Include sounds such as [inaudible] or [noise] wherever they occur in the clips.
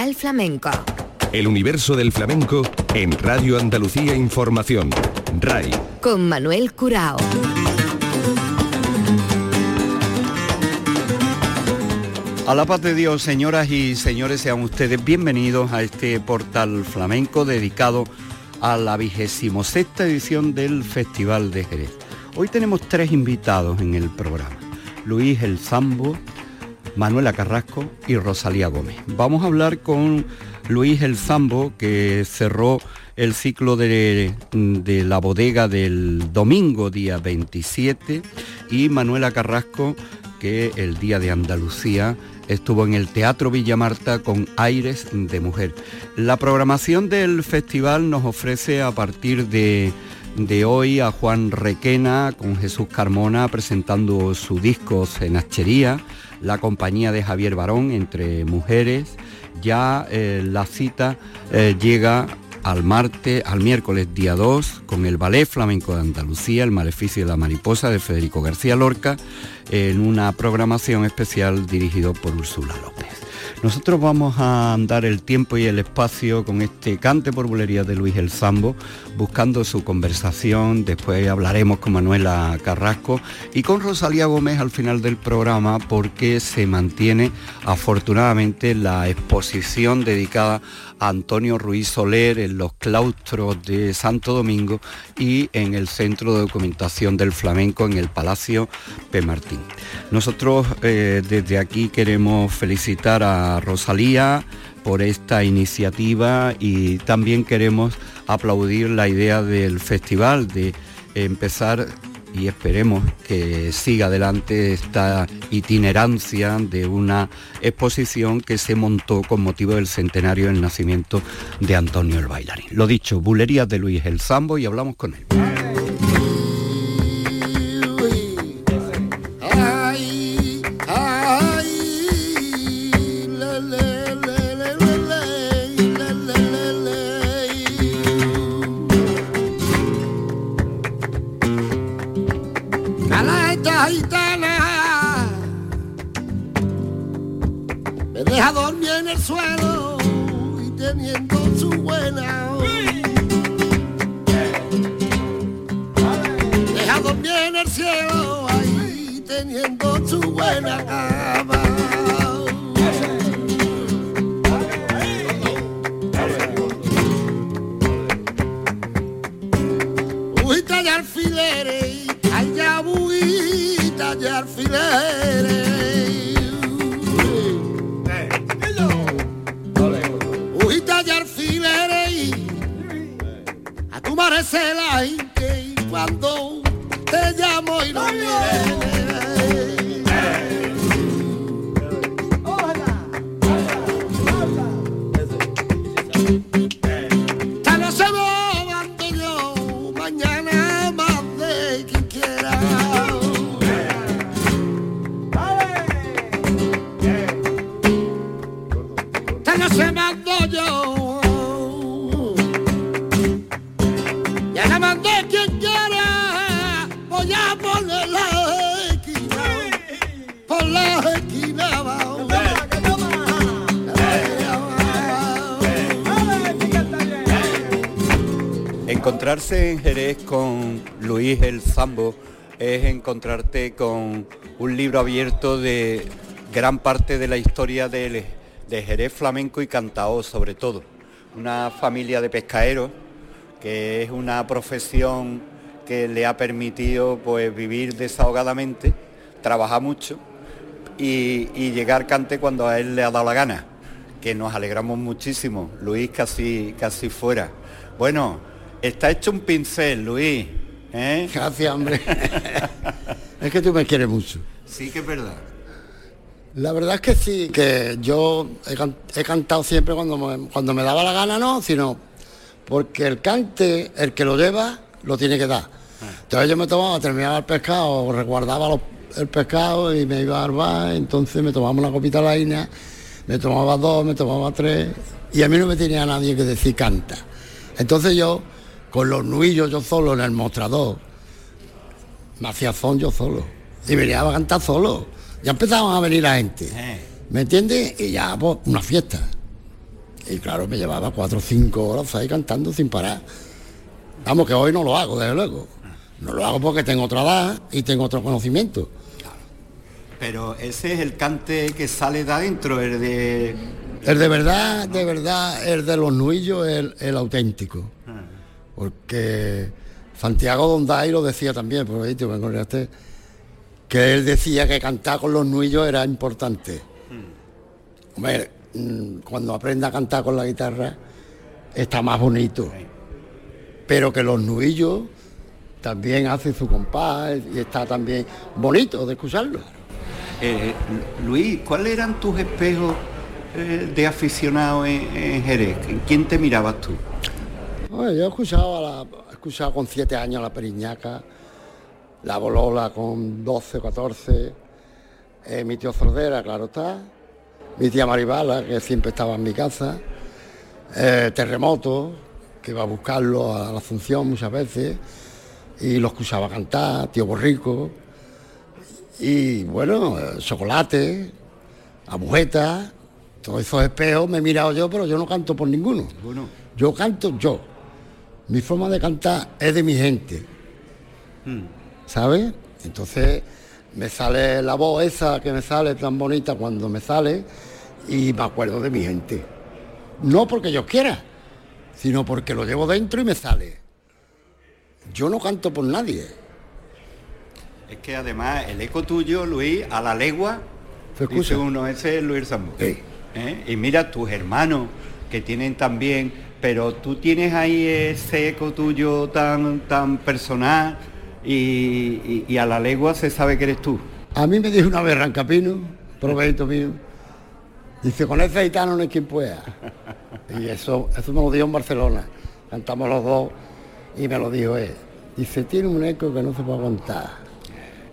al flamenco. El universo del flamenco en Radio Andalucía Información. RAI. Con Manuel Curao. A la paz de Dios, señoras y señores, sean ustedes bienvenidos a este portal flamenco dedicado a la vigésimo sexta edición del Festival de Jerez. Hoy tenemos tres invitados en el programa. Luis El Zambo, Manuela Carrasco y Rosalía Gómez. Vamos a hablar con Luis El Zambo, que cerró el ciclo de, de, la bodega del domingo, día 27, y Manuela Carrasco, que el día de Andalucía estuvo en el Teatro Villamarta con Aires de Mujer. La programación del festival nos ofrece a partir de, de hoy a Juan Requena con Jesús Carmona presentando su disco Cenachería, la compañía de Javier Barón entre mujeres. Ya eh, la cita eh, llega al martes, al miércoles día 2, con el Ballet Flamenco de Andalucía, el Maleficio de la Mariposa de Federico García Lorca, en una programación especial dirigido por Úrsula López. Nosotros vamos a andar el tiempo y el espacio con este cante por bulería de Luis El Zambo, buscando su conversación, después hablaremos con Manuela Carrasco y con Rosalía Gómez al final del programa porque se mantiene afortunadamente la exposición dedicada a Antonio Ruiz Soler en los claustros de Santo Domingo y en el Centro de Documentación del Flamenco en el Palacio P. Martín. Nosotros eh, desde aquí queremos felicitar a Rosalía por esta iniciativa y también queremos aplaudir la idea del festival de empezar y esperemos que siga adelante esta itinerancia de una exposición que se montó con motivo del centenario del nacimiento de Antonio el Bailarín. Lo dicho, bulerías de Luis el Zambo y hablamos con él. Encontrarse en Jerez con Luis el Zambo es encontrarte con un libro abierto de gran parte de la historia de, de Jerez flamenco y cantao sobre todo. Una familia de pescaderos que es una profesión que le ha permitido pues vivir desahogadamente, trabajar mucho y, y llegar cante cuando a él le ha dado la gana, que nos alegramos muchísimo. Luis casi, casi fuera. Bueno, está hecho un pincel, Luis. ¿eh? [laughs] Gracias, hombre. es que tú me quieres mucho. Sí que es verdad. La verdad es que sí, que yo he, can- he cantado siempre cuando me, cuando me daba la gana, no, sino porque el cante, el que lo lleva, lo tiene que dar. Entonces yo me tomaba, terminaba el pescado, resguardaba los- el pescado y me iba al bar, entonces me tomaba una copita de la ina, me tomaba dos, me tomaba tres, y a mí no me tenía nadie que decir canta. Entonces yo, con los nuillos yo solo en el mostrador, me hacía son yo solo. Y venía a cantar solo. Ya empezaban a venir la gente. ¿Me entiendes? Y ya, pues, una fiesta. Y claro, me llevaba cuatro o cinco horas ahí cantando sin parar. Vamos, que hoy no lo hago, desde luego. No lo hago porque tengo otra edad y tengo otro conocimiento. Pero ese es el cante que sale de adentro, el de... El de verdad, de verdad, el de los nuillos, el, el auténtico. Porque Santiago Donday lo decía también, por ahí te acordaste, que él decía que cantar con los nuillos era importante. Hombre, mm, cuando aprenda a cantar con la guitarra está más bonito. Pero que los nuillos también hacen su compás y está también bonito de escucharlo. Eh, Luis, ¿cuáles eran tus espejos eh, de aficionado en, en Jerez? ¿En quién te mirabas tú? Bueno, yo he escuchado, a la- he escuchado con siete años la Periñaca, la Bolola con 12, 14, eh, mi tío Zordera, claro está, mi tía Maribala, que siempre estaba en mi casa, eh, Terremoto, que iba a buscarlo a la Asunción muchas veces, y lo escuchaba cantar, tío Borrico, y bueno, Chocolate, Agujeta, todos esos espejos me he mirado yo, pero yo no canto por ninguno. Bueno, Yo canto yo. Mi forma de cantar es de mi gente. ¿Sabes? Entonces me sale la voz esa que me sale tan bonita cuando me sale y me acuerdo de mi gente. No porque yo quiera, sino porque lo llevo dentro y me sale. Yo no canto por nadie. es que además el eco tuyo, Luis, a la legua, Se escucha. dice uno, ese es Luis Sambo. Sí. ¿Eh? Y mira tus hermanos que tienen también, pero tú tienes ahí ese eco tuyo tan, tan personal y, y- y a la legua se sabe que eres tú. A mí me dijo una vez Rancapino, proveito mío, dice, con ese gitano no hay quien pueda. [laughs] Y eso, eso me lo dijo en Barcelona. Cantamos los dos y me lo dijo él. Dice, tiene un eco que no se puede aguantar.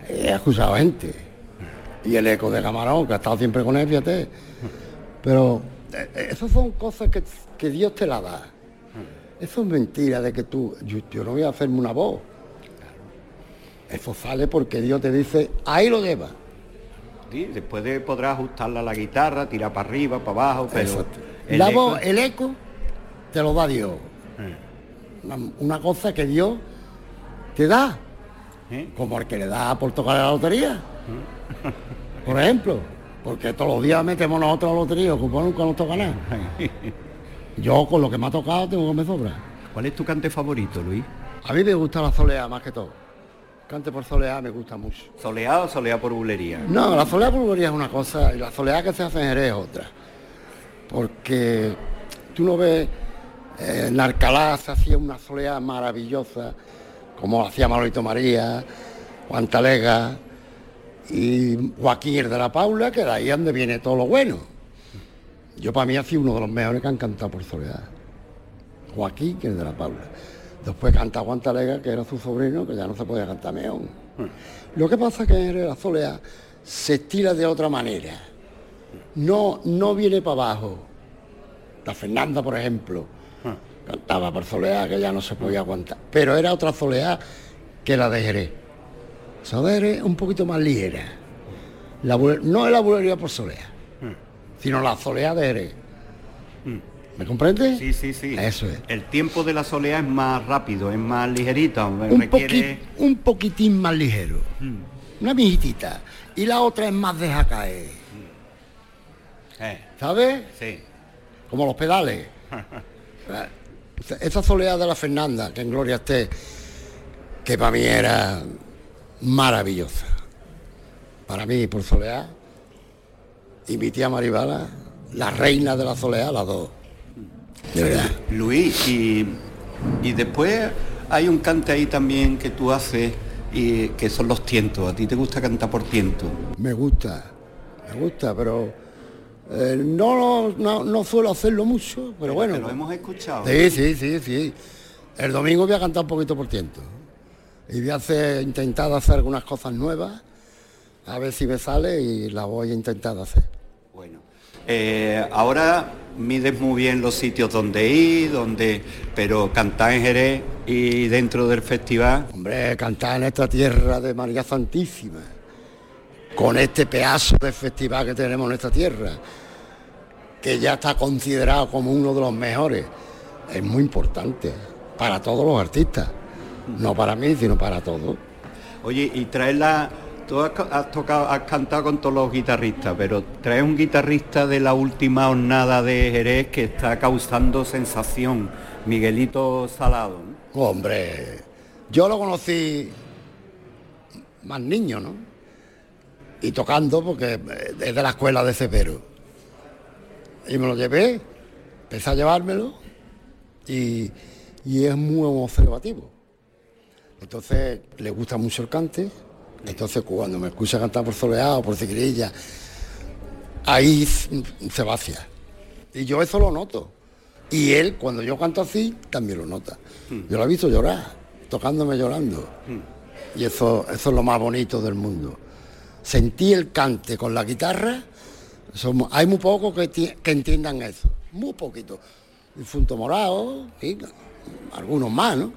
He escuchado gente. Y el eco de Camarón, que ha estado siempre con él, fíjate. Pero eh, eh, esas son cosas que, que Dios te la da. Eso es mentira de que tú, yo, yo no voy a hacerme una voz. Eso sale porque Dios te dice, ahí lo lleva. ¿sí? Después de podrás ajustarla a la guitarra, tirar para arriba, para abajo, pero Exacto. el La eco- voz, el eco, te lo da Dios. Una, una cosa que Dios te da, ¿eh? como el que le da por tocar la lotería. Por ejemplo, porque todos los días metemos nosotros a la lotería, como nunca nos toca nada. Yo con lo que me ha tocado tengo que me sobra. ¿Cuál es tu cante favorito, Luis? A mí me gusta la soleá más que todo. Cante por soleá me gusta mucho. ¿Soleado o soleado por bulería? No, la soleá pulvería es una cosa y la soleá que se hace en Jerez es otra. Porque tú no ves, eh, en Alcalá se hacía una soleá maravillosa, como hacía Manolito María, Juan Talega y Joaquín el de la Paula, que de ahí es donde viene todo lo bueno. Yo para mí ha sido uno de los mejores que han cantado por soleá. Joaquín, que es de la Paula. Después canta Juan Talega, que era su sobrino, que ya no se podía cantar meón. Lo que pasa es que en la soleá se estira de otra manera. No, no viene para abajo. La Fernanda, por ejemplo, cantaba por soleá que ya no se podía aguantar. Pero era otra soleá que la de Jerez. Jerez es un poquito más ligera. No es la bulería por soleá, sino la soleá de Jerez. ¿Me comprendes? Sí, sí, sí. Eso es. El tiempo de la soleá es más rápido, es más un, requiere... poqui- un poquitín más ligero. Una mijitita. Y la otra es más deja caer. Eh, ¿Sabes? sí. Como los pedales. [laughs] Esa soleá de la Fernanda, que en gloria esté, que para mí era maravillosa. Para mí, por soleá. Y mi tía Maribala, la reina de la soleá, las dos. De verdad. Luis, y, y después hay un cante ahí también que tú haces y que son los tientos. ¿A ti te gusta cantar por tiento? Me gusta, me gusta, pero eh, no, no, no suelo hacerlo mucho, pero bueno. Lo hemos escuchado. Sí, sí, sí, sí. El domingo voy a cantar un poquito por tiento. Y voy a hacer, intentar hacer algunas cosas nuevas, a ver si me sale y la voy a intentar hacer. Eh, ahora mides muy bien los sitios donde ir, donde, pero cantar en Jerez y dentro del festival, Hombre, cantar en esta tierra de María Santísima, con este pedazo de festival que tenemos en esta tierra, que ya está considerado como uno de los mejores, es muy importante para todos los artistas. No para mí, sino para todos. Oye, y traerla, tú has, tocado, has cantado con todos los guitarristas, pero traes un guitarrista de la última jornada de Jerez que está causando sensación, Miguelito Salado. Hombre, yo lo conocí más niño, ¿no? Y tocando porque es de la escuela de Cepero. Y me lo llevé, empecé a llevármelo y, y es muy observativo. Entonces le gusta mucho el cante, entonces cuando me escucha cantar por soleado, por cigrilla, ahí se vacía. Y yo eso lo noto. Y él, cuando yo canto así, también lo nota. Yo lo he visto llorar, tocándome llorando. Y eso, eso es lo más bonito del mundo. Sentí el cante con la guitarra, somos- hay muy pocos que, que entiendan eso, muy poquito. Difunto Morado, sí, algunos más, ¿no?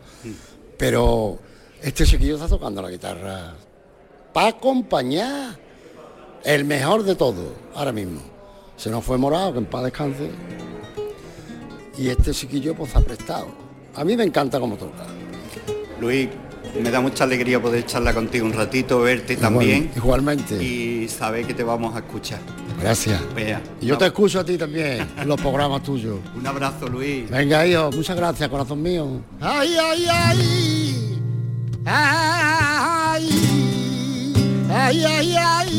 Pero este chiquillo está tocando la guitarra para acompañar el mejor de todo, ahora mismo. Se nos fue Morado, que en paz descanse. Y este chiquillo pues ha prestado. A mí me encanta cómo toca. Luis, me da mucha alegría poder charlar contigo un ratito, verte también Igualmente. y saber que te vamos a escuchar. Gracias. Vea, Y yo te escucho a ti también, en los programas tuyos. [laughs] Un abrazo, Luis. Venga, hijo, muchas gracias, corazón mío. Ay, ay, ay. Ay, ay, ay, ay.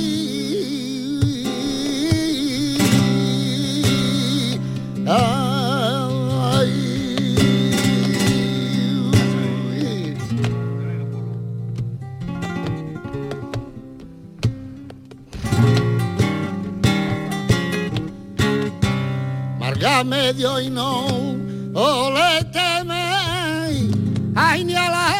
Ay. Medio y no ole teme ay ni a la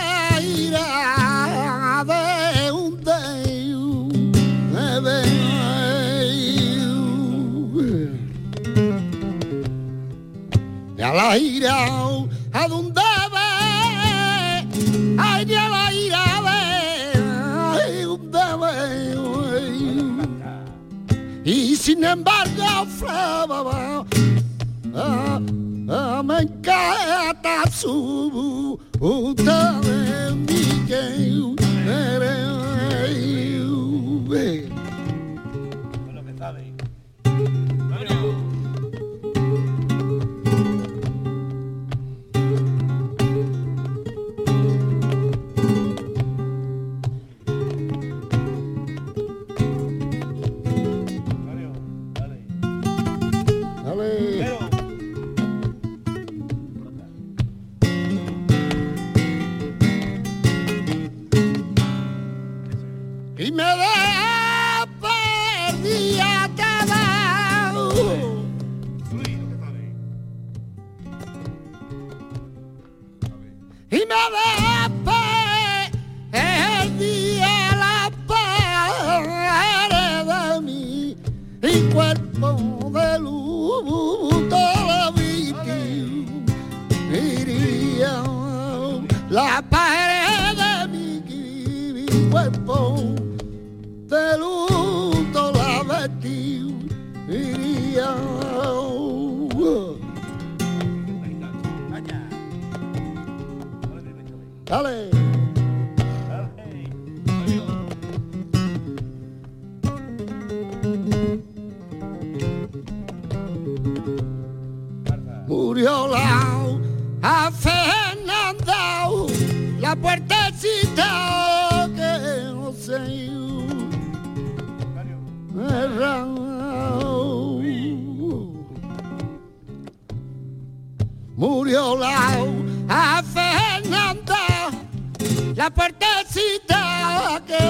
la puertecita que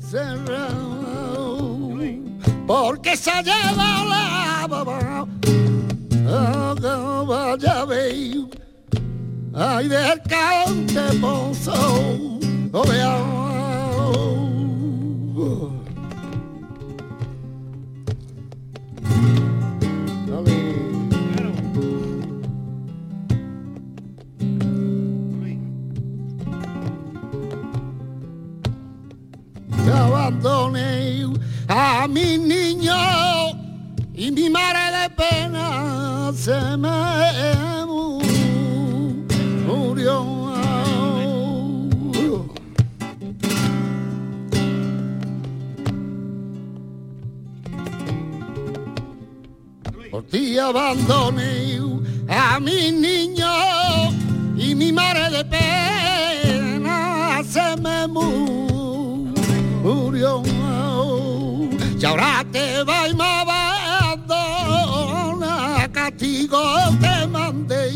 cerró porque se ha llevado la que vaya veo ay del cante pozo oh, vea. Te abandoné a mi niño y mi madre pena se me murió. Por ti abandoné a mi niño y mi madre de pena se me murió. Y ahora te va y me abandona, castigo te mandé,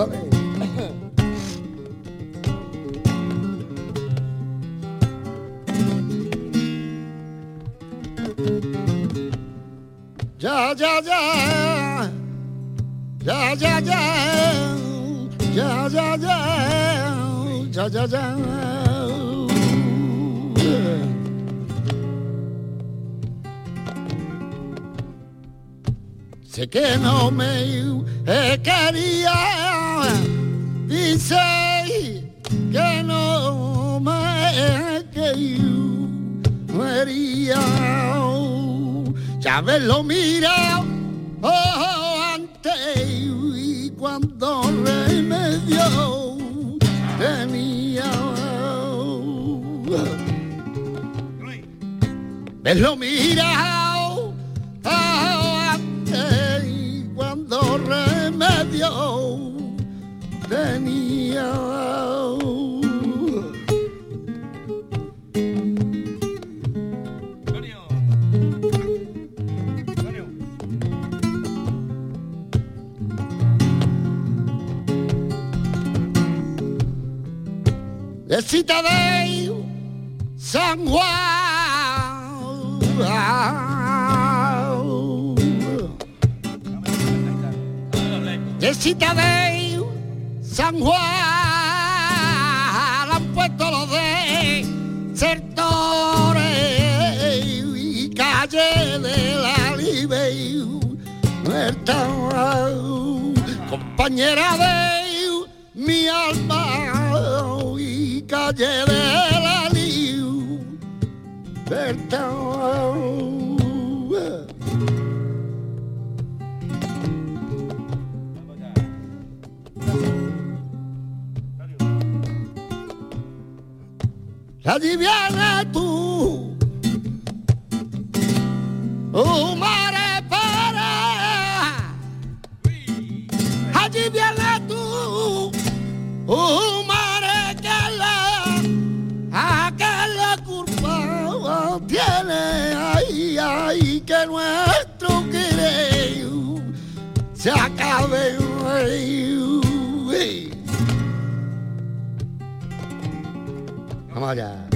Ya, ya, ya. Ya, ya, ya. Ya, ya, ya. Ya, ya, ya. Sé que no me quería, dice que no me quería. Ya me lo mira oh, antes y cuando remedio tenía. Me lo mira oh, y cuando. Cita de San Juan. Cita de San Juan han puesto los de sectores y calle de la Libe muerta compañera de mi alma calle de la Liu Berta. Allí viene tú, oh mare para, allí viene tú, oh tiene ahí, ahí que nuestro querer se acabe. Vamos allá.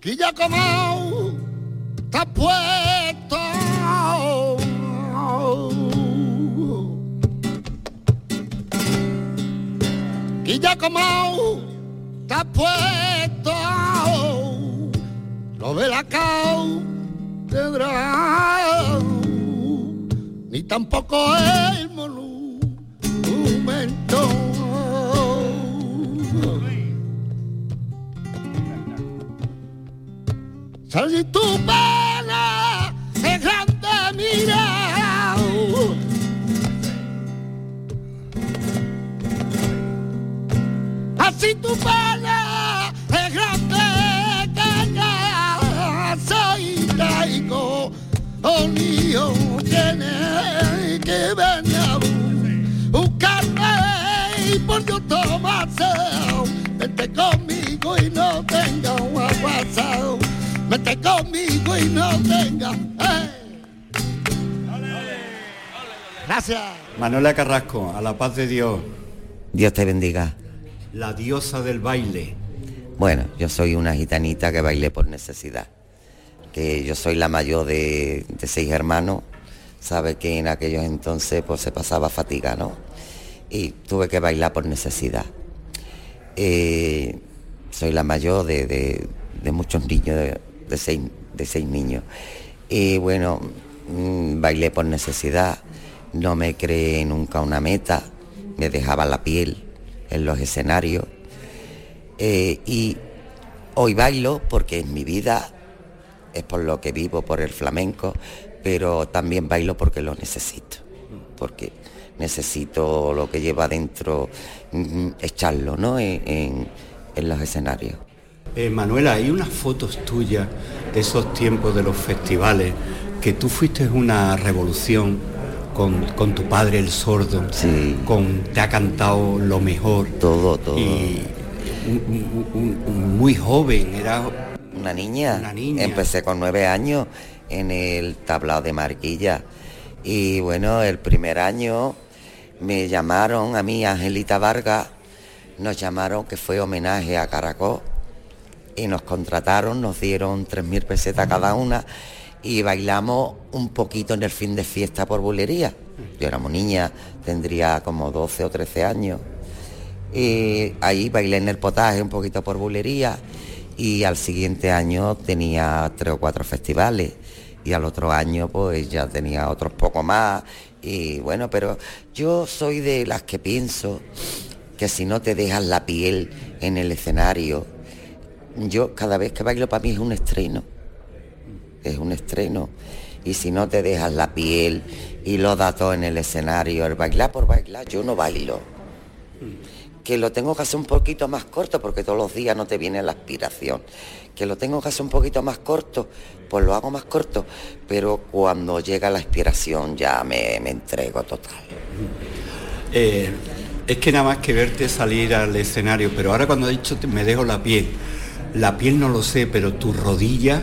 Que ya como está puesto. Que ya como está puesto. Lo ve la ni tampoco el monumento. Si tu pena es grande, mira. Así tu pena es grande, que soy laico, oh mío, tiene que venir buscarme y por yo tomarse, vente conmigo y no tenga un aguasado Vete conmigo y no tenga. Gracias. Manuela Carrasco, a la paz de Dios. Dios te bendiga. La diosa del baile. Bueno, yo soy una gitanita que bailé por necesidad. Que yo soy la mayor de, seis hermanos. Sabe que en aquellos entonces pues se pasaba fatiga, ¿no? Y tuve que bailar por necesidad. Eh, soy la mayor de, de muchos niños de seis, de seis niños. Y bueno, mm, bailé por necesidad, no me creé nunca una meta, me dejaba la piel en los escenarios. Eh, y hoy bailo porque es mi vida, es por lo que vivo, por el flamenco, pero también bailo porque lo necesito, porque necesito lo que lleva adentro, mm, echarlo ¿no? en los escenarios. Eh, Manuela, hay unas fotos tuyas de esos tiempos de los festivales, que tú fuiste una revolución con, tu padre el sordo, sí. con te ha cantado lo mejor. Todo, todo. Y muy joven, era una niña. una niña. Empecé con nueve años en el tablado de Marquilla. Y bueno, el primer año me llamaron a mí, Angelita Vargas, nos llamaron que fue homenaje a Caracol y nos contrataron, nos dieron 3.000 pesetas cada una y bailamos un poquito en el fin de fiesta por bulería. Yo éramos niña, tendría como 12 o 13 años. Y ahí bailé en el potaje un poquito por bulería y al siguiente año tenía tres o cuatro festivales y al otro año pues ya tenía otros poco más y bueno, pero yo soy de las que pienso que si no te dejas la piel en el escenario, yo cada vez que bailo para mí es un estreno, es un estreno. Y si no te dejas la piel y lo datos en el escenario, el bailar por bailar, yo no bailo. Que lo tengo que hacer un poquito más corto porque todos los días no te viene la aspiración. Que lo tengo que hacer un poquito más corto, pues lo hago más corto. Pero cuando llega la inspiración ya me, entrego total. Eh, es que nada más que verte salir al escenario, pero ahora cuando he dicho me dejo la piel, la piel no lo sé, pero tu rodilla...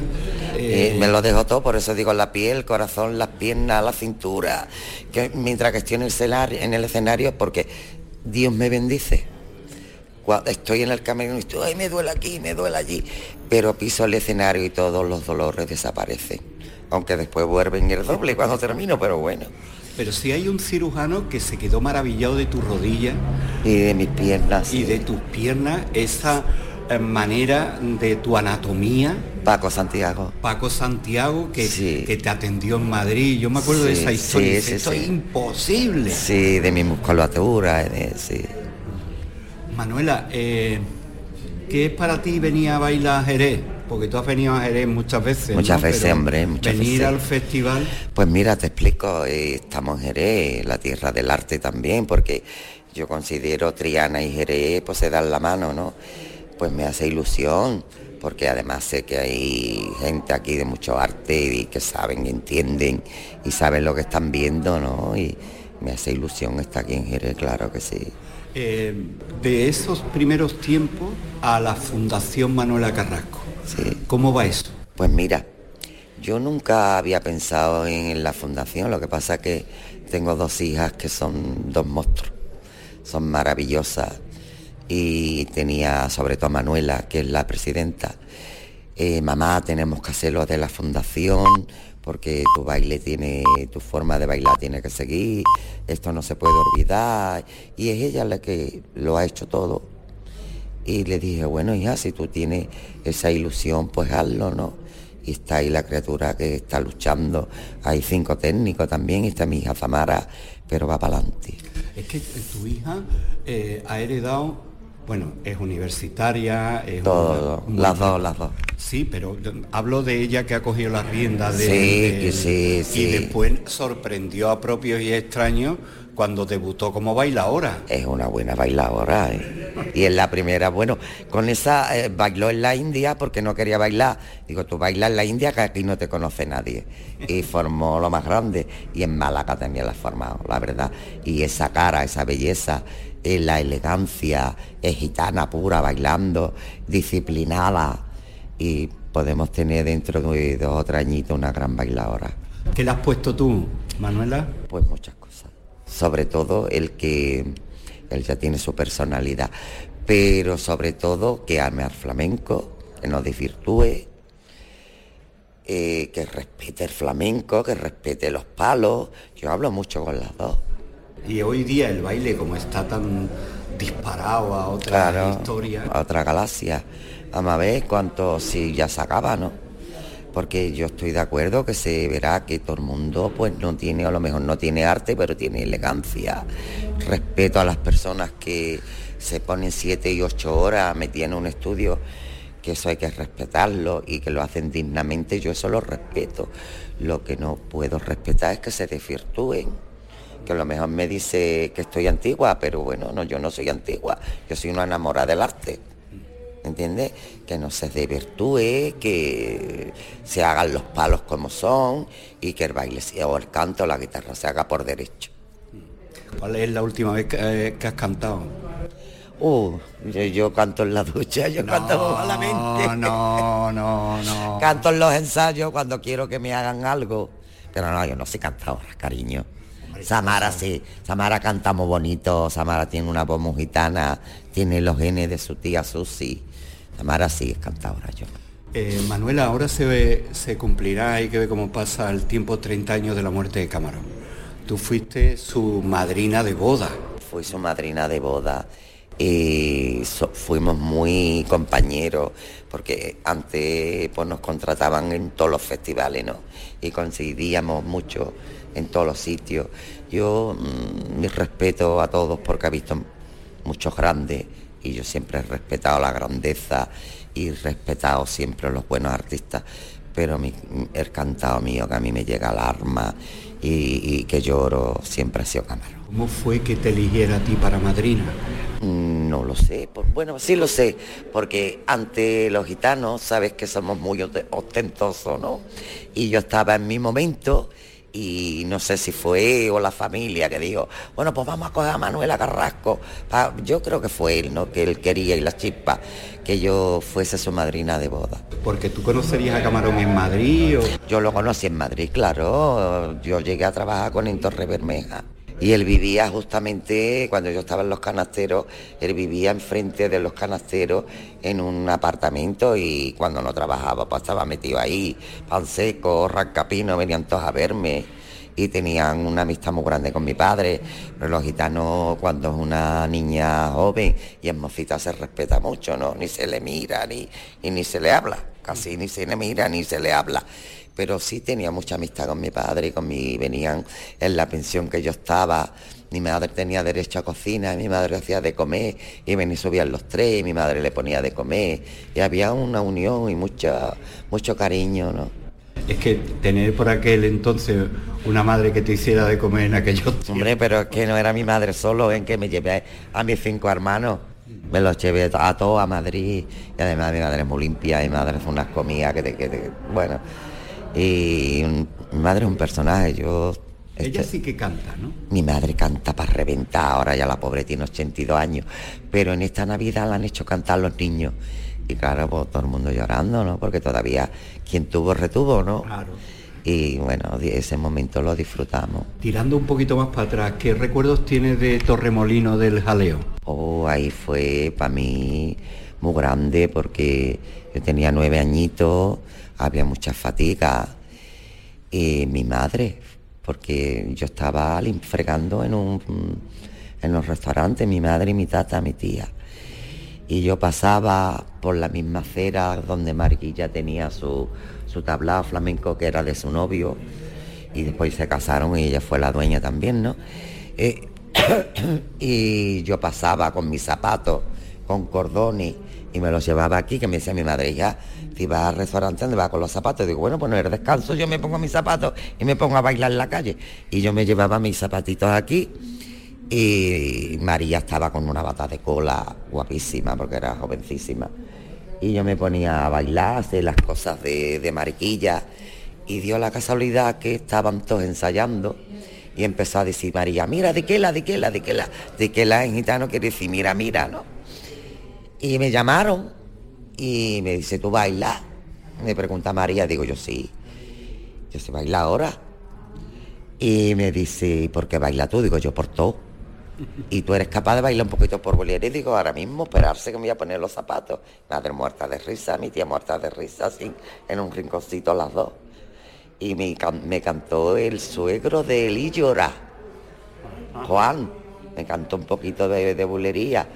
Eh, me lo dejo todo, por eso digo la piel, el corazón, las piernas, la cintura. Que mientras que estoy en el, escenario, en el escenario, porque Dios me bendice. Cuando estoy en el camino y estoy, ay, me duele aquí, me duele allí. Pero piso el escenario y todos los dolores desaparecen. Aunque después vuelven el doble cuando termino, pero bueno. Pero si hay un cirujano que se quedó maravillado de tu rodilla. Y de mis piernas. Y de tus piernas, esa manera de tu anatomía. Paco Santiago. Paco Santiago, que, que te atendió en Madrid. Yo me acuerdo de esa historia. Esto es imposible. Sí, de mi musculatura. De, sí. Manuela, eh, ¿qué es para ti venir a bailar a Jerez? Porque tú has venido a Jerez muchas veces. Muchas veces, hombre. venir al festival. Pues mira, te explico. Eh, estamos en Jerez, la tierra del arte también, porque yo considero Triana y Jerez, pues se dan la mano, ¿no? Pues me hace ilusión, porque además sé que hay gente aquí de mucho arte y que saben y entienden y saben lo que están viendo, ¿no? Y me hace ilusión estar aquí en Jerez, claro que sí. Eh, de esos primeros tiempos a la Fundación Manuela Carrasco, sí. ¿cómo va eso? Pues mira, yo nunca había pensado en la fundación, lo que pasa es que tengo dos hijas que son dos monstruos, son maravillosas y tenía sobre todo a Manuela, que es la presidenta. eh, mamá, tenemos que hacerlo de la fundación, porque tu baile tiene, tu forma de bailar tiene que seguir, esto no se puede olvidar. Y es ella la que lo ha hecho todo. Y le dije, bueno, hija, si tú tienes esa ilusión, pues hazlo, ¿no? Y está ahí la criatura que está luchando. Hay cinco técnicos también, está mi hija Zamara, pero va para adelante. Es que tu hija eh, ha heredado bueno, es universitaria, es Todo, las dos, las dos. Sí, pero hablo de ella que ha cogido las riendas de... Sí, sí, sí. Y después sorprendió a propios y extraños cuando debutó como bailadora. Es una buena bailadora. ¿eh? Y es la primera, bueno, con esa eh, bailó en la India porque no quería bailar. Digo, tú bailas en la India que aquí no te conoce nadie. Y formó lo más grande. Y en Málaga también la ha formado, la verdad. Y esa cara, esa belleza la elegancia, es gitana pura, bailando, disciplinada y podemos tener dentro de dos o tres añitos una gran bailadora. ¿Qué le has puesto tú, Manuela? Pues muchas. Sobre todo el que él ya tiene su personalidad, pero sobre todo que ame al flamenco, que no desvirtúe, eh, que respete el flamenco, que respete los palos. Yo hablo mucho con las dos. Y hoy día el baile, como está tan disparado a otra historia. A otra galaxia. Vamos a ver cuánto si ya se acaba, ¿no? Porque yo estoy de acuerdo que se verá que todo el mundo pues no tiene, a lo mejor no tiene arte, pero tiene elegancia. Respeto a las personas que se ponen siete y ocho horas metidas en un estudio, que eso hay que respetarlo y que lo hacen dignamente, yo eso lo respeto. Lo que no puedo respetar es que se desvirtúen que a lo mejor me dice que estoy antigua, pero bueno, no, yo no soy antigua, yo soy una enamorada del arte. ¿Entiendes? Que no se desvirtúe, que se hagan los palos como son y que el baile o el canto o la guitarra se haga por derecho. ¿Cuál es la última vez que, eh, has cantado? Uh, yo, canto en la ducha, yo canto malamente. No, no, no. [laughs] canto en los ensayos cuando quiero que me hagan algo. Pero no, yo no soy cantadora, cariño. Samara sí, Samara canta muy bonito, Samara tiene una voz muy gitana, tiene los genes de su tía Susi. Samara sí es cantadora yo. Eh, Manuela, ahora se, ve, se cumplirá, hay que ver cómo pasa el tiempo 30 años de la muerte de Camarón. Tú fuiste su madrina de boda. Fui su madrina de boda y fuimos muy compañeros porque antes pues, nos contrataban en todos los festivales ¿no? y coincidíamos mucho en todos los sitios. Yo, mm, mi respeto a todos porque he visto muchos grandes y yo siempre he respetado la grandeza y respetado siempre los buenos artistas, pero mi, el cantado mío que a mí me llega al arma y, que lloro siempre ha sido Camarón. ¿Cómo fue que te eligiera a ti para madrina? Mm, no lo sé, bueno, sí lo sé, porque ante los gitanos sabes que somos muy ostentosos, ¿no? Y yo estaba en mi momento y no sé si fue o la familia que dijo, bueno, pues vamos a coger a Manuela Carrasco. Yo creo que fue él, ¿no? Que él quería y la chispa, que yo fuese su madrina de boda. Porque tú conocerías a Camarón en Madrid o... Yo lo conocí en Madrid, claro. Yo llegué a trabajar con él Torre Bermeja. Y él vivía justamente, cuando yo estaba en los canasteros, él vivía enfrente de los canasteros en un apartamento y cuando no trabajaba pues estaba metido ahí, pan seco, rancapino, venían todos a verme y tenían una amistad muy grande con mi padre. Pero los gitanos, cuando es una niña joven y es mocita, se respeta mucho, ¿no? Ni se le mira, y ni se le habla, casi ni se le mira, ni se le habla pero sí tenía mucha amistad con mi padre y con mi venían en la pensión que yo estaba. Mi madre tenía derecho a cocina, y mi madre hacía de comer, y venía subían los tres, y mi madre le ponía de comer, y había una unión y mucho, mucho cariño, ¿no? Es que tener por aquel entonces una madre que te hiciera de comer en aquellos tiempos. Hombre, pero es que no era mi madre solo, en que me llevé a mis cinco hermanos. Me los llevé a todos a Madrid y además mi madre es muy limpia, mi madre hace unas comidas que te, que bueno, y mi madre es un personaje, yo... Ella este, sí que canta, ¿no? Mi madre canta para reventar, ahora ya la pobre tiene 82 años, pero en esta Navidad la han hecho cantar los niños. Y claro, pues todo el mundo llorando, ¿no? Porque todavía quien tuvo retuvo, ¿no? Claro. Y bueno, ese momento lo disfrutamos. Tirando un poquito más para atrás, ¿qué recuerdos tienes de Torremolino del Jaleo? Oh, ahí fue para mí muy grande porque yo tenía nueve añitos, había mucha fatiga. Y mi madre, porque yo estaba fregando en un, en un restaurante, mi madre y mi tata, mi tía. Y yo pasaba por la misma acera donde Marquilla tenía su, su tablado flamenco que era de su novio y después se casaron y ella fue la dueña también, ¿no? Eh, [coughs] y yo pasaba con mis zapatos, con cordones, y me los llevaba aquí, que me decía mi madre, ya, si vas al restaurante, ¿dónde vas con los zapatos? Digo, bueno, pues no el descanso, yo me pongo mis zapatos y me pongo a bailar en la calle. Y yo me llevaba mis zapatitos aquí, y María estaba con una bata de cola guapísima, porque era jovencísima. Y yo me ponía a bailar, hacer las cosas de, de mariquilla, y dio la casualidad que estaban todos ensayando y empezó a decir María, mira, ¿de qué la, de qué la, de qué la? De qué la en gitano quiere decir, mira, mira, ¿no? Y me llamaron y me dice, ¿tú bailas? Me pregunta María, digo yo sí, yo sé bailar ahora. Y me dice, ¿por qué baila tú? Digo yo, por todo. Y tú eres capaz de bailar un poquito por bolero. Y digo, ahora mismo, esperarse que me voy a poner los zapatos. Madre muerta de risa, mi tía muerta de risa, así, en un rinconcito las dos y me, me cantó el suegro de Eli Llora, Juan, me cantó un poquito de, de bulería.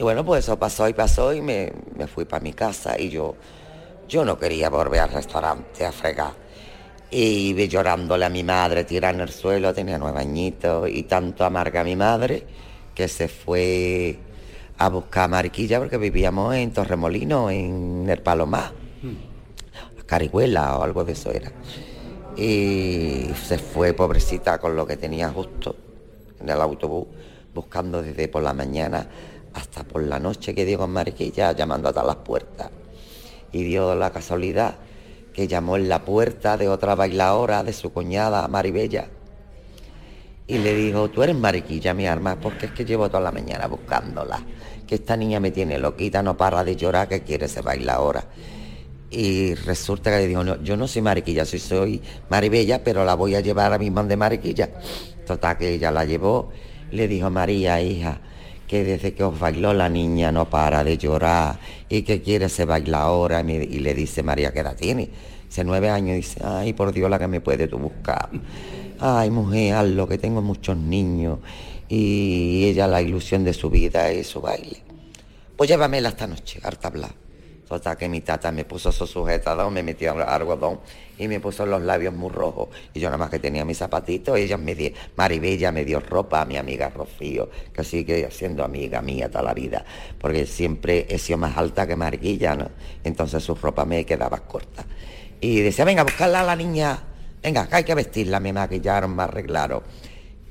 Y bueno, pues eso pasó y pasó y me, me fui para mi casa y yo, yo no quería volver al restaurante a fregar. Y vi llorándole a mi madre, tirada en el suelo, tenía nueve añitos y tanto amarga a mi madre que se fue a buscar a Mariquilla porque vivíamos en Torremolino, en el Palomar. Carihuela o algo de eso era. Y se fue pobrecita con lo que tenía justo en el autobús, buscando desde por la mañana hasta por la noche que dio con Mariquilla, llamando a todas las puertas. Y dio la casualidad que llamó en la puerta de otra bailadora de su cuñada Maribella. Y le dijo, tú eres Mariquilla, mi arma, porque es que llevo toda la mañana buscándola. Que esta niña me tiene loquita, no para de llorar, que quiere ser bailadora y resulta que le digo, no, yo no soy mariquilla, soy, soy maribella, pero la voy a llevar a mi de mariquilla. Total, que ella la llevó, le dijo, María, hija, que desde que os bailó la niña no para de llorar y que quiere se baila ahora. Y le dice, María, ¿qué edad tiene? Hace nueve años, dice, ay, por Dios, la que me puede tú buscar. Ay, mujer, hazlo, que tengo muchos niños. Y ella, la ilusión de su vida es su baile. Pues llévamela esta noche, harta hablar. Total que mi tata me puso su sujetador, me metió algodón y me puso los labios muy rojos. Y yo nada más que tenía mis zapatitos, ella me dio, Maribella me dio ropa, a mi amiga Rocío, que sigue siendo amiga mía toda la vida, porque siempre he sido más alta que Marguilla, ¿no? Entonces su ropa me quedaba corta. Y decía, venga, buscarla a la niña, venga, hay que vestirla, me maquillaron, me arreglaron.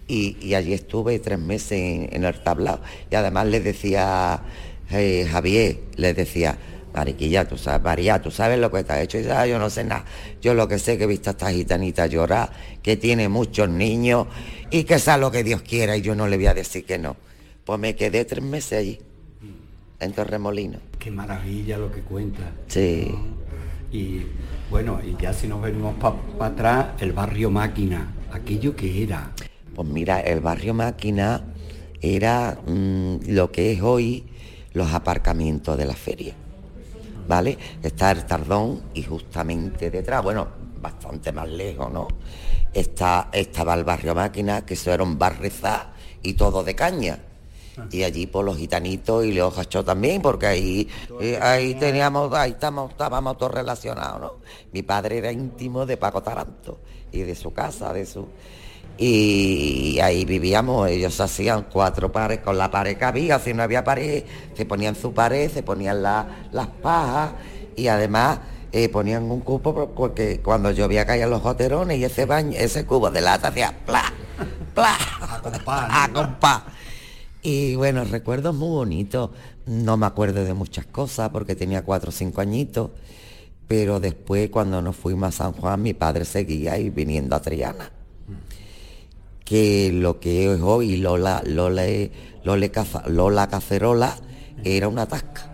Y, allí estuve tres meses en, el tablado. Y además le decía, eh, Javier, le decía, Mariquilla, tú sabes, María, tú sabes lo que está hecho. Y dice, ah, yo no sé nada. Yo lo que sé que he visto a esta gitanita llorar, que tiene muchos niños y que sabe lo que Dios quiera y yo no le voy a decir que no. Pues me quedé tres meses allí, en Torremolino. Qué maravilla lo que cuenta. Sí. Y bueno, y ya si nos venimos para atrás, el barrio Máquina, aquello que era. Pues mira, el barrio Máquina era mm, lo que es hoy los aparcamientos de la feria. ¿Vale? Está el Tardón y justamente detrás, bueno, bastante más lejos, ¿no? Está, estaba el barrio Máquina, que eso era un barrezá y todo de caña. Ah. Y allí por los gitanitos y los gachos también, porque ahí, eh, ahí teníamos, ahí estamos, estábamos todos relacionados, ¿no? Mi padre era íntimo de Paco Taranto y de su casa, de su y ahí vivíamos, ellos hacían cuatro pares con la pared que había, si no había pared, se ponían su pared, se ponían las pajas y además eh, ponían un cubo porque cuando llovía caían los goterones y ese baño, ese cubo de lata hacía pla, pla, a compás. Y bueno, recuerdos muy bonitos. No me acuerdo de muchas cosas porque tenía cuatro o cinco añitos, pero después cuando nos fuimos a San Juan, mi padre seguía ahí viniendo a Triana que lo que es hoy Lola, Lola, Lola Cacerola era una tasca.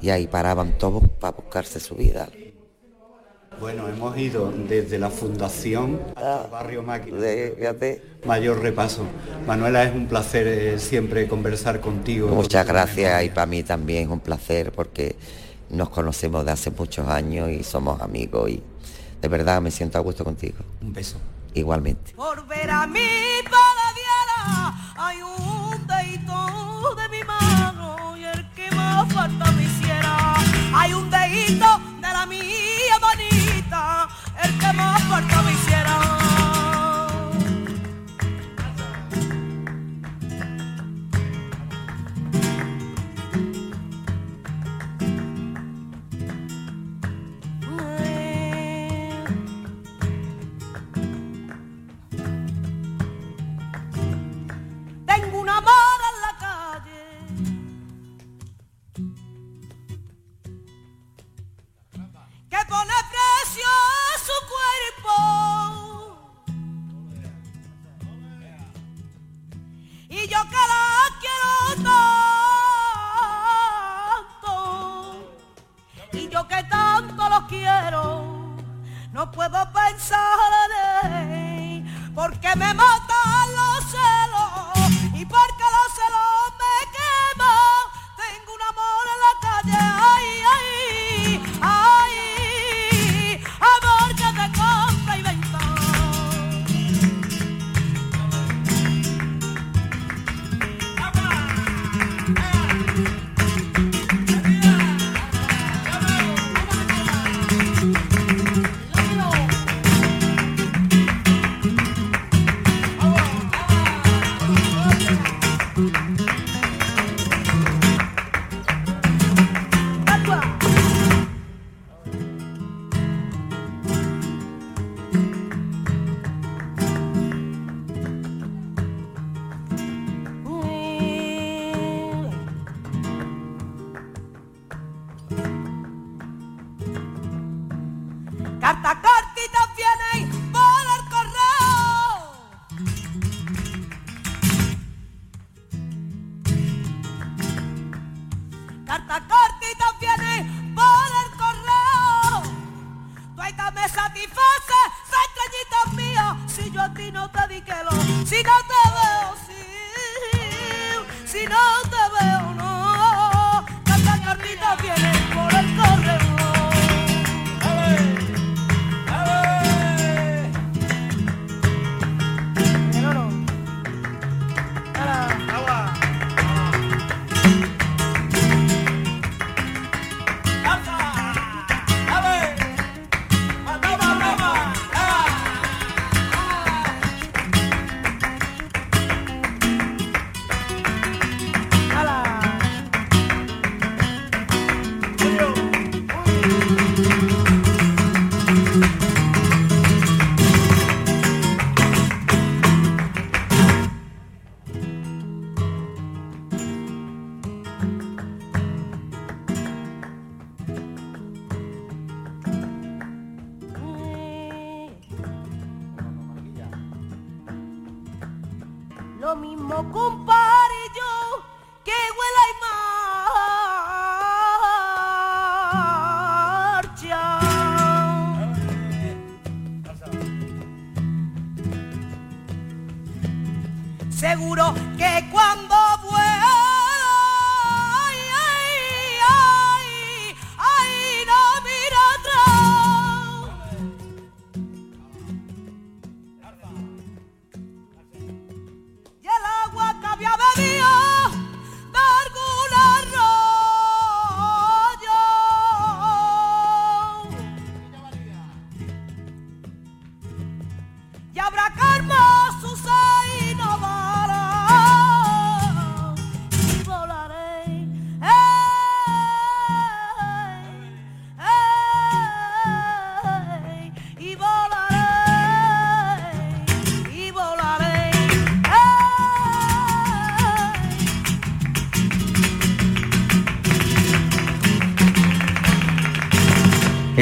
Y ahí paraban todos para buscarse su vida. Bueno, hemos ido desde la fundación hasta el barrio Máquina. Fíjate. Mayor repaso. Manuela, es un placer eh, siempre conversar contigo. Muchas gracias y para mí también es un placer porque nos conocemos de hace muchos años y somos amigos y de verdad me siento a gusto contigo. Un beso. Igualmente. Por ver a mi paladiera hay un dedito de mi mano y el que más falta me hiciera hay un dedito de la mía bonita el que más falta me hiciera no puedo pensar en él porque me matan los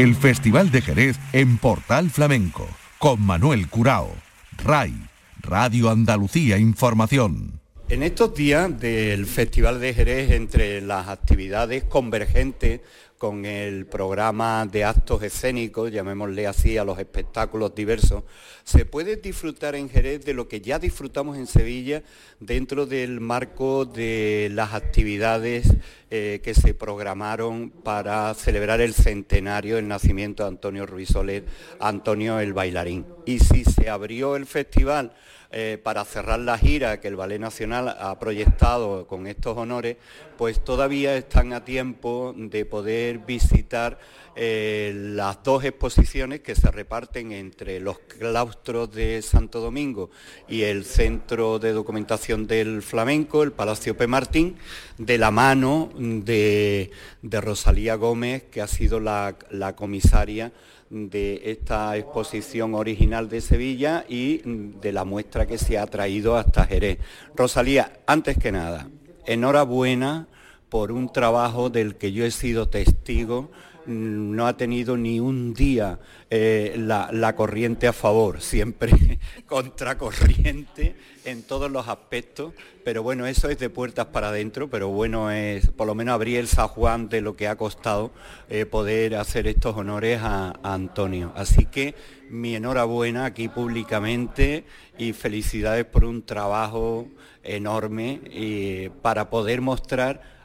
El Festival de Jerez en Portal Flamenco con Manuel Curao. RAI, Radio Andalucía Información. En estos días del Festival de Jerez, entre las actividades convergentes con el programa de actos escénicos, llamémosle así, a los espectáculos diversos, se puede disfrutar en Jerez de lo que ya disfrutamos en Sevilla dentro del marco de las actividades eh, que se programaron para celebrar el centenario del nacimiento de Antonio Ruiz Soler, Antonio el bailarín. Y si se abrió el festival eh, para cerrar la gira que el Ballet Nacional ha proyectado con estos honores, pues todavía están a tiempo de poder visitar eh, las dos exposiciones que se reparten entre los claustros de Santo Domingo y el Centro de Documentación del Flamenco, el Palacio P. Martín, de la mano de, Rosalía Gómez, que ha sido la comisaria de esta exposición original de Sevilla y de la muestra que se ha traído hasta Jerez. Rosalía, antes que nada, enhorabuena por un trabajo del que yo he sido testigo no ha tenido ni un día eh, la, corriente a favor, [laughs] siempre contracorriente en todos los aspectos, pero bueno, eso es de puertas para adentro, pero bueno, es por lo menos abrir el San Juan de lo que ha costado eh, poder hacer estos honores a, Antonio. Así que mi enhorabuena aquí públicamente y felicidades por un trabajo enorme eh, para poder mostrar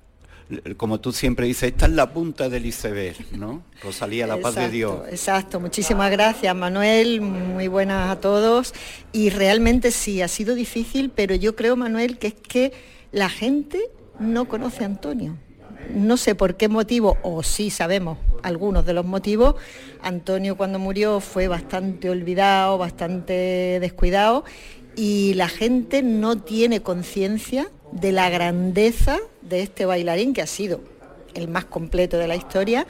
como tú siempre dices, esta es la punta del iceberg, ¿no? Rosalía, la paz de Dios. Exacto, muchísimas gracias Manuel, muy buenas a todos. Y realmente sí, ha sido difícil, pero yo creo, Manuel, que es que la gente no conoce a Antonio. No sé por qué motivo, o sí sabemos algunos de los motivos, Antonio cuando murió fue bastante olvidado, bastante descuidado y la gente no tiene conciencia de la grandeza de este bailarín que ha sido el más completo de la historia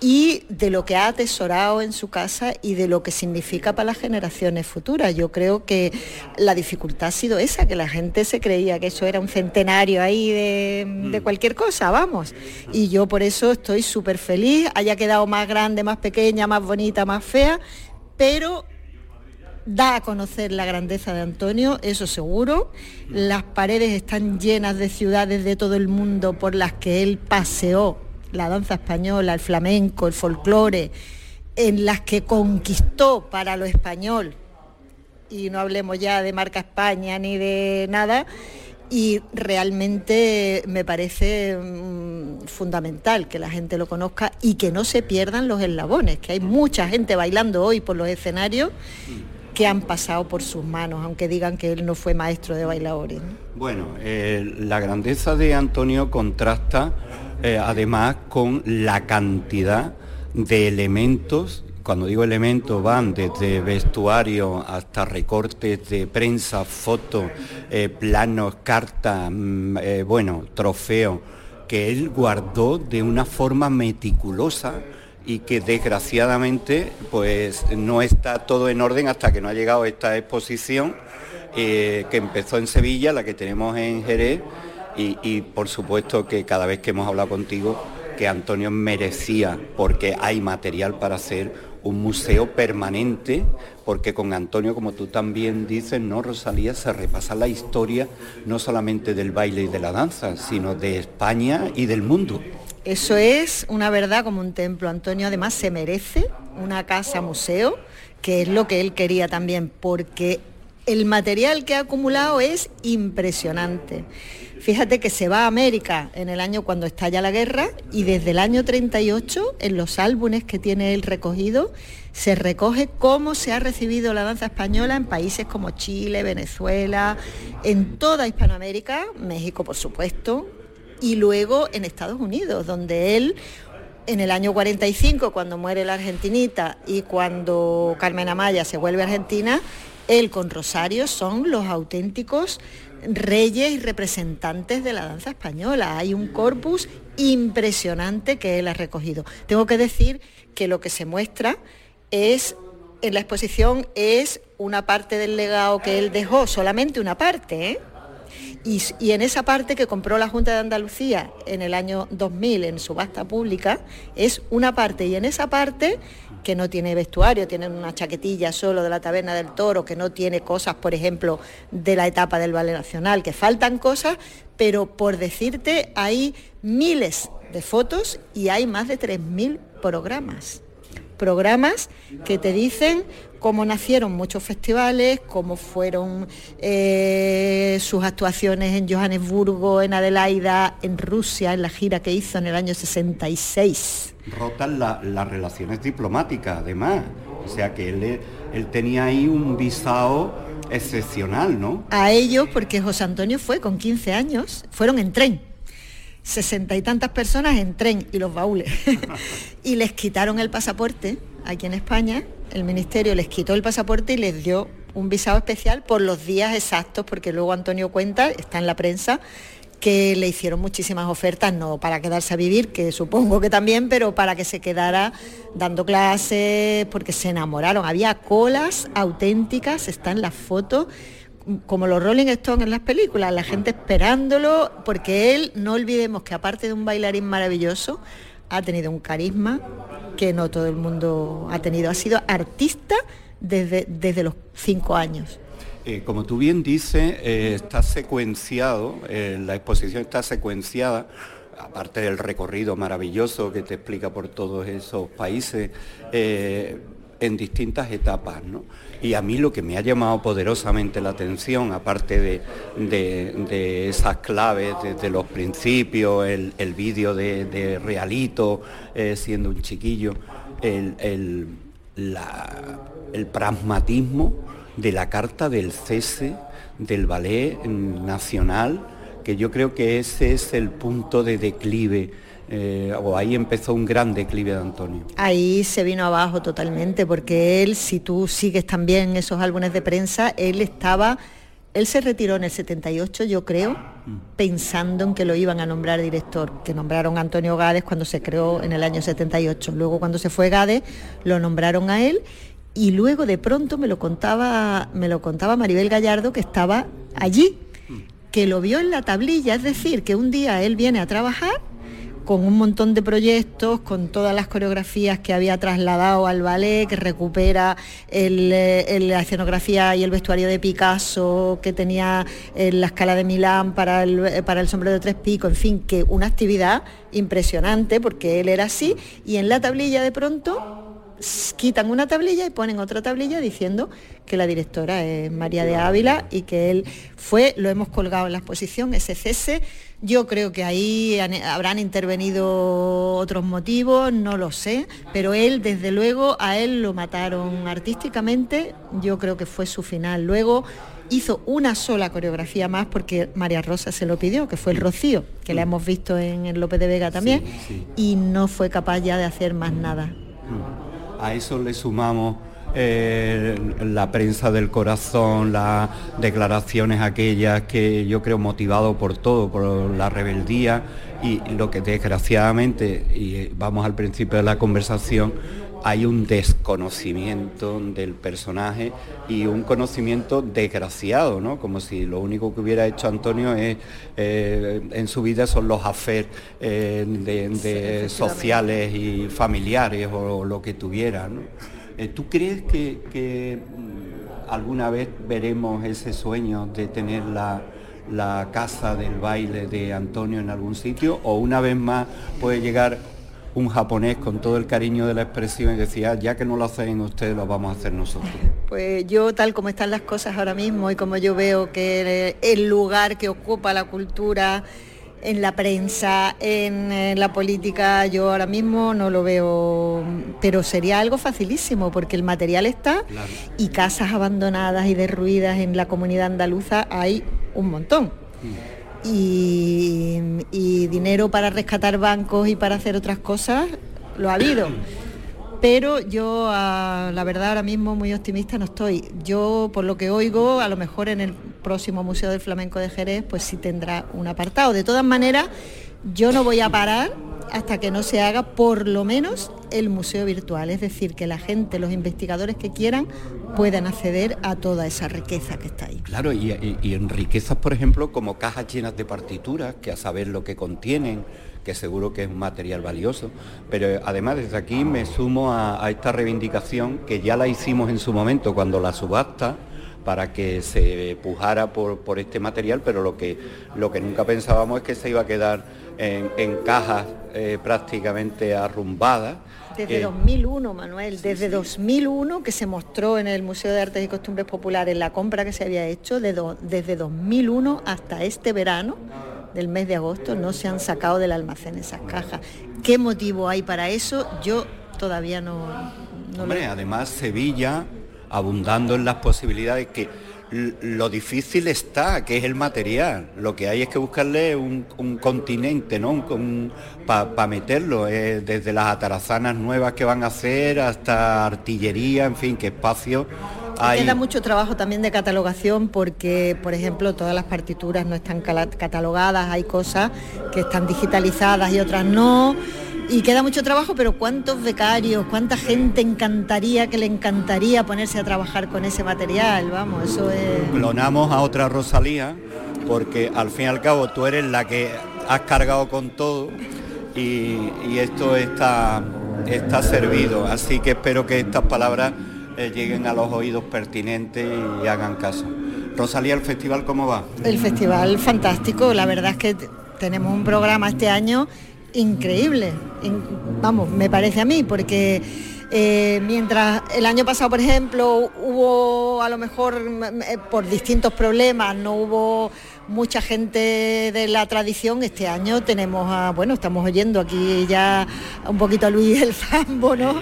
y de lo que ha atesorado en su casa y de lo que significa para las generaciones futuras. Yo creo que la dificultad ha sido esa, que la gente se creía que eso era un centenario ahí de, de mm. cualquier cosa, vamos. Y yo por eso estoy súper feliz, haya quedado más grande, más pequeña, más bonita, más fea, pero da a conocer la grandeza de Antonio, eso seguro. Las paredes están llenas de ciudades de todo el mundo por las que él paseó. La danza española, el flamenco, el folclore, en las que conquistó para lo español, y no hablemos ya de marca España ni de nada, y realmente me parece mm, fundamental que la gente lo conozca y que no se pierdan los eslabones, que hay mucha gente bailando hoy por los escenarios que han pasado por sus manos, aunque digan que él no fue maestro de bailadores. Bueno, eh, la grandeza de Antonio contrasta eh, además con la cantidad de elementos cuando digo elementos van desde vestuario hasta recortes de prensa, fotos, eh, planos, cartas, mm, bueno, trofeos, que él guardó de una forma meticulosa y que desgraciadamente pues no está todo en orden hasta que no ha llegado esta exposición eh, que empezó en Sevilla, la que tenemos en Jerez y, por supuesto que cada vez que hemos hablado contigo que Antonio merecía porque hay material para hacer un museo permanente, porque con Antonio, como tú también dices, ¿no, Rosalía? Se repasa la historia no solamente del baile y de la danza, sino de España y del mundo. Eso es una verdad como un templo. Antonio además se merece una casa museo, que es lo que él quería también, porque el material que ha acumulado es impresionante. Fíjate que se va a América en el año cuando estalla la guerra y desde el año 38, en los álbumes que tiene él recogido, se recoge cómo se ha recibido la danza española en países como Chile, Venezuela, en toda Hispanoamérica, México por supuesto, y luego en Estados Unidos, donde él en el año 45, cuando muere la argentinita y cuando Carmen Amaya se vuelve Argentina, él con Rosario son los auténticos reyes y representantes de la danza española. Hay un corpus impresionante que él ha recogido. Tengo que decir que lo que se muestra es en la exposición es una parte del legado que él dejó, solamente una parte, ¿eh? Y, en esa parte que compró la Junta de Andalucía en el año 2000 en subasta pública, es una parte y en esa parte que no tiene vestuario, tiene una chaquetilla solo de la taberna del toro, que no tiene cosas, por ejemplo, de la etapa del Ballet Nacional, que faltan cosas, pero por decirte, hay miles de fotos y hay más de 3.000 programas. Programas que te dicen cómo nacieron muchos festivales, cómo fueron eh, sus actuaciones en Johannesburgo, en Adelaida, en Rusia, en la gira que hizo en el año 66. Rotan las relaciones diplomáticas, además. O sea que él, él tenía ahí un visado excepcional, ¿no? A ellos, porque José Antonio fue con 15 años, fueron en tren sesenta y tantas personas en tren y los baúles. [laughs] y les quitaron el pasaporte aquí en España, el ministerio les quitó el pasaporte y les dio un visado especial por los días exactos, porque luego Antonio cuenta, está en la prensa, que le hicieron muchísimas ofertas, no para quedarse a vivir, que supongo que también, pero para que se quedara dando clases, porque se enamoraron. Había colas auténticas, está en las fotos como los Rolling Stones en las películas, la gente esperándolo, porque él, no olvidemos que aparte de un bailarín maravilloso, ha tenido un carisma que no todo el mundo ha tenido. Ha sido artista desde, desde los cinco años. Eh, como tú bien dices, eh, está secuenciado, eh, la exposición está secuenciada, aparte del recorrido maravilloso que te explica por todos esos países, en distintas etapas. ¿no? Y a mí lo que me ha llamado poderosamente la atención, aparte de, esas claves desde los principios, el, vídeo de, Realito eh, siendo un chiquillo, el, el pragmatismo de la carta del cese del ballet nacional, que yo creo que ese es el punto de declive eh, o ahí empezó un gran declive de Antonio. Ahí se vino abajo totalmente, porque él, si tú sigues también esos álbumes de prensa, él estaba, él se retiró en el 78, yo creo, pensando en que lo iban a nombrar director, que nombraron a Antonio Gades cuando se creó en el año 78. Luego cuando se fue Gades, lo nombraron a él y luego de pronto me lo contaba, me lo contaba Maribel Gallardo que estaba allí, que lo vio en la tablilla, es decir, que un día él viene a trabajar con un montón de proyectos, con todas las coreografías que había trasladado al ballet, que recupera eh, la escenografía y el vestuario de Picasso, que tenía en la escala de Milán el, para el sombrero de tres picos, en fin, que una actividad impresionante, porque él era así, y en la tablilla de pronto quitan una tablilla y ponen otra tablilla diciendo que la directora es María de Ávila y que él fue, lo hemos colgado en la exposición, ese cese. Yo creo que ahí habrán intervenido otros motivos, no lo sé, pero él, desde luego, a él lo mataron artísticamente, yo creo que fue su final. Luego hizo una sola coreografía más porque María Rosa se lo pidió, que fue el Rocío, que la hemos visto en el López de Vega también, y no fue capaz ya de hacer más nada. A eso le sumamos eh, la prensa del corazón, las declaraciones aquellas que yo creo motivado por todo, por la rebeldía y lo que desgraciadamente, y vamos al principio de la conversación, hay un desconocimiento del personaje y un conocimiento desgraciado, ¿no? Como si lo único que hubiera hecho Antonio es, eh, en su vida son los afer eh, de, sociales y familiares o, lo que tuviera, eh, ¿Tú crees que, mm, alguna vez veremos ese sueño de tener la, la casa del baile de Antonio en algún sitio o una vez más puede llegar un japonés con todo el cariño de la expresión y decía, ya que no lo hacen ustedes, lo vamos a hacer nosotros. Pues yo, tal como están las cosas ahora mismo y como yo veo que el lugar que ocupa la cultura en la prensa, en, la política, yo ahora mismo no lo veo, pero sería algo facilísimo porque el material está y casas abandonadas y derruidas en la comunidad andaluza hay un montón. Mm y, dinero para rescatar bancos y para hacer otras cosas, lo ha habido. Pero yo, ah, la verdad, ahora mismo muy optimista no estoy. Yo, por lo que oigo, a lo mejor en el próximo Museo del Flamenco de Jerez, pues sí tendrá un apartado. De todas maneras, yo no voy a parar hasta que no se haga por lo menos el museo virtual, es decir, que la gente, los investigadores que quieran, puedan acceder a toda esa riqueza que está ahí. Claro, y, en riquezas, por ejemplo, como cajas llenas de partituras, que a saber lo que contienen, que seguro que es un material valioso, pero además desde aquí me sumo a, esta reivindicación que ya la hicimos en su momento cuando la subasta para que se pujara por, este material, pero lo que, lo que nunca pensábamos es que se iba a quedar en, cajas eh, prácticamente arrumbadas. Desde 2001, eh, Manuel, desde 2001 que se mostró en el Museo de Artes y Costumbres Populares la compra que se había hecho, desde 2001 hasta este verano del mes de agosto no se han sacado del almacén esas cajas. ¿Qué motivo hay para eso? Yo todavía no... no Hombre, además Sevilla abundando en las posibilidades que lo difícil está, que es el material. Lo que hay es que buscarle un, continente, ¿no? Para meterlo, eh, desde las atarazanas nuevas que van a hacer hasta artillería, en fin, qué espacio hay. Queda mucho trabajo también de catalogación porque, por ejemplo, todas las partituras no están catalogadas, hay cosas que están digitalizadas y otras no y queda mucho trabajo, pero ¿cuántos becarios, cuánta gente encantaría, que le encantaría ponerse a trabajar con ese material? Vamos, eso es... Clonamos a otra Rosalía, porque al fin y al cabo tú eres la que has cargado con todo y, esto está, está servido. Así que espero que estas palabras eh, lleguen a los oídos pertinentes y hagan caso. Rosalía, ¿el festival cómo va? El festival fantástico, la verdad es que tenemos un programa este año increíble, vamos, me parece a mí, porque eh, mientras el año pasado, por ejemplo, hubo a lo mejor eh, por distintos problemas, no hubo mucha gente de la tradición, este año tenemos a, bueno, estamos oyendo aquí ya un poquito a Luis el Zambo, ¿no?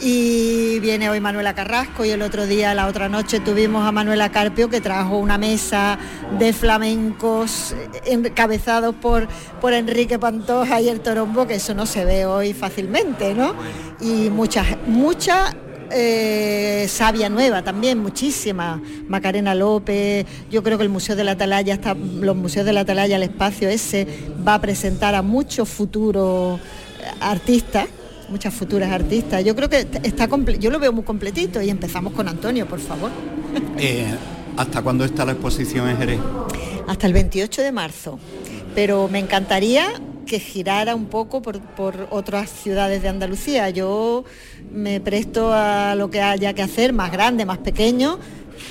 y viene hoy Manuela Carrasco y el otro día, la otra noche, tuvimos a Manuela Carpio que trajo una mesa de flamencos encabezados por, por Enrique Pantoja y el Torombo, que eso no se ve hoy fácilmente, ¿no? Y mucha, mucha eh, sabia nueva también, muchísima. Macarena López, yo creo que el Museo de la Atalaya, está, los museos de la Atalaya, el espacio ese, va a presentar a muchos futuros artistas muchas futuras artistas. Yo creo que está yo lo veo muy completito y empezamos con Antonio, por favor. [laughs] Eh, ¿Hasta cuándo está la exposición en Jerez? Hasta el 28 de marzo. Pero me encantaría que girara un poco por, por, otras ciudades de Andalucía. Yo me presto a lo que haya que hacer, más grande, más pequeño,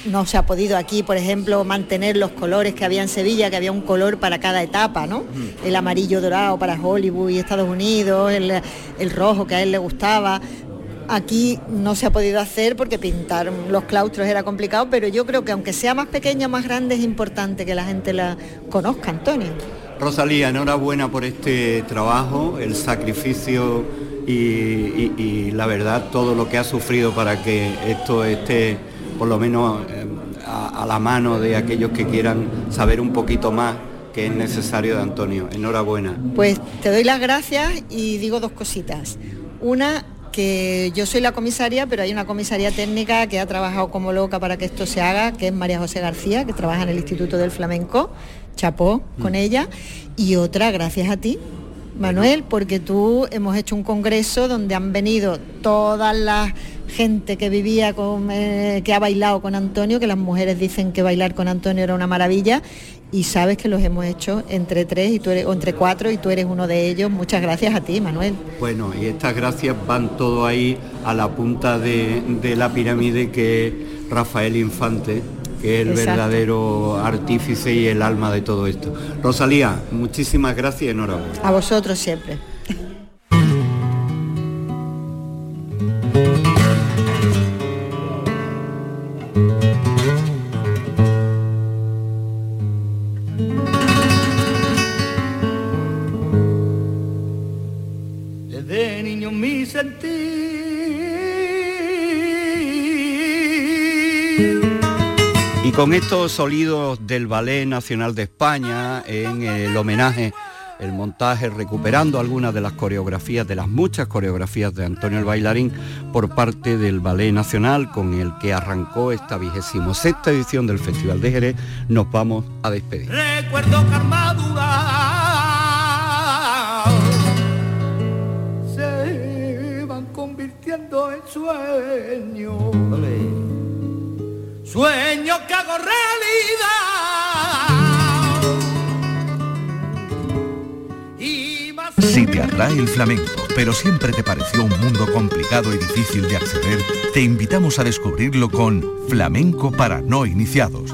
no se ha podido aquí, por ejemplo, mantener los colores que había en Sevilla, que había un color para cada etapa, ¿no? El amarillo dorado para Hollywood y Estados Unidos, el, rojo que a él le gustaba. Aquí no se ha podido hacer porque pintar los claustros era complicado, pero yo creo que aunque sea más pequeña, más grande, es importante que la gente la conozca, Antonio. Rosalía, enhorabuena por este trabajo, el sacrificio y la verdad, todo lo que ha sufrido para que esto esté por lo menos eh, a, la mano de aquellos que quieran saber un poquito más que es necesario de Antonio. Enhorabuena. Pues te doy las gracias y digo dos cositas. Una, que yo soy la comisaria, pero hay una comisaría técnica que ha trabajado como loca para que esto se haga, que es María José García, que trabaja en el Instituto del Flamenco, chapó con mm. ella, y otra, gracias a ti, Manuel, porque tú hemos hecho un congreso donde han venido todas las gente que vivía con, eh, que ha bailado con Antonio, que las mujeres dicen que bailar con Antonio era una maravilla y sabes que los hemos hecho entre tres y tú eres, o entre cuatro y tú eres uno de ellos. Muchas gracias a ti, Manuel. Bueno, y estas gracias van todo ahí a la punta de, la pirámide que Rafael Infante que es el verdadero artífice y el alma de todo esto. Rosalía, muchísimas gracias y enhorabuena. A vosotros siempre. estos sonidos del Ballet Nacional de España en el homenaje, el montaje, recuperando algunas de las coreografías, de las muchas coreografías de Antonio el Bailarín por parte del Ballet Nacional con el que arrancó esta vigésimo sexta edición del Festival de Jerez. Nos vamos a despedir. Recuerdo armadura, se van convirtiendo en sueños. Sueño. Si te atrae el flamenco, pero siempre te pareció un mundo complicado y difícil de acceder, te invitamos a descubrirlo con Flamenco para no iniciados,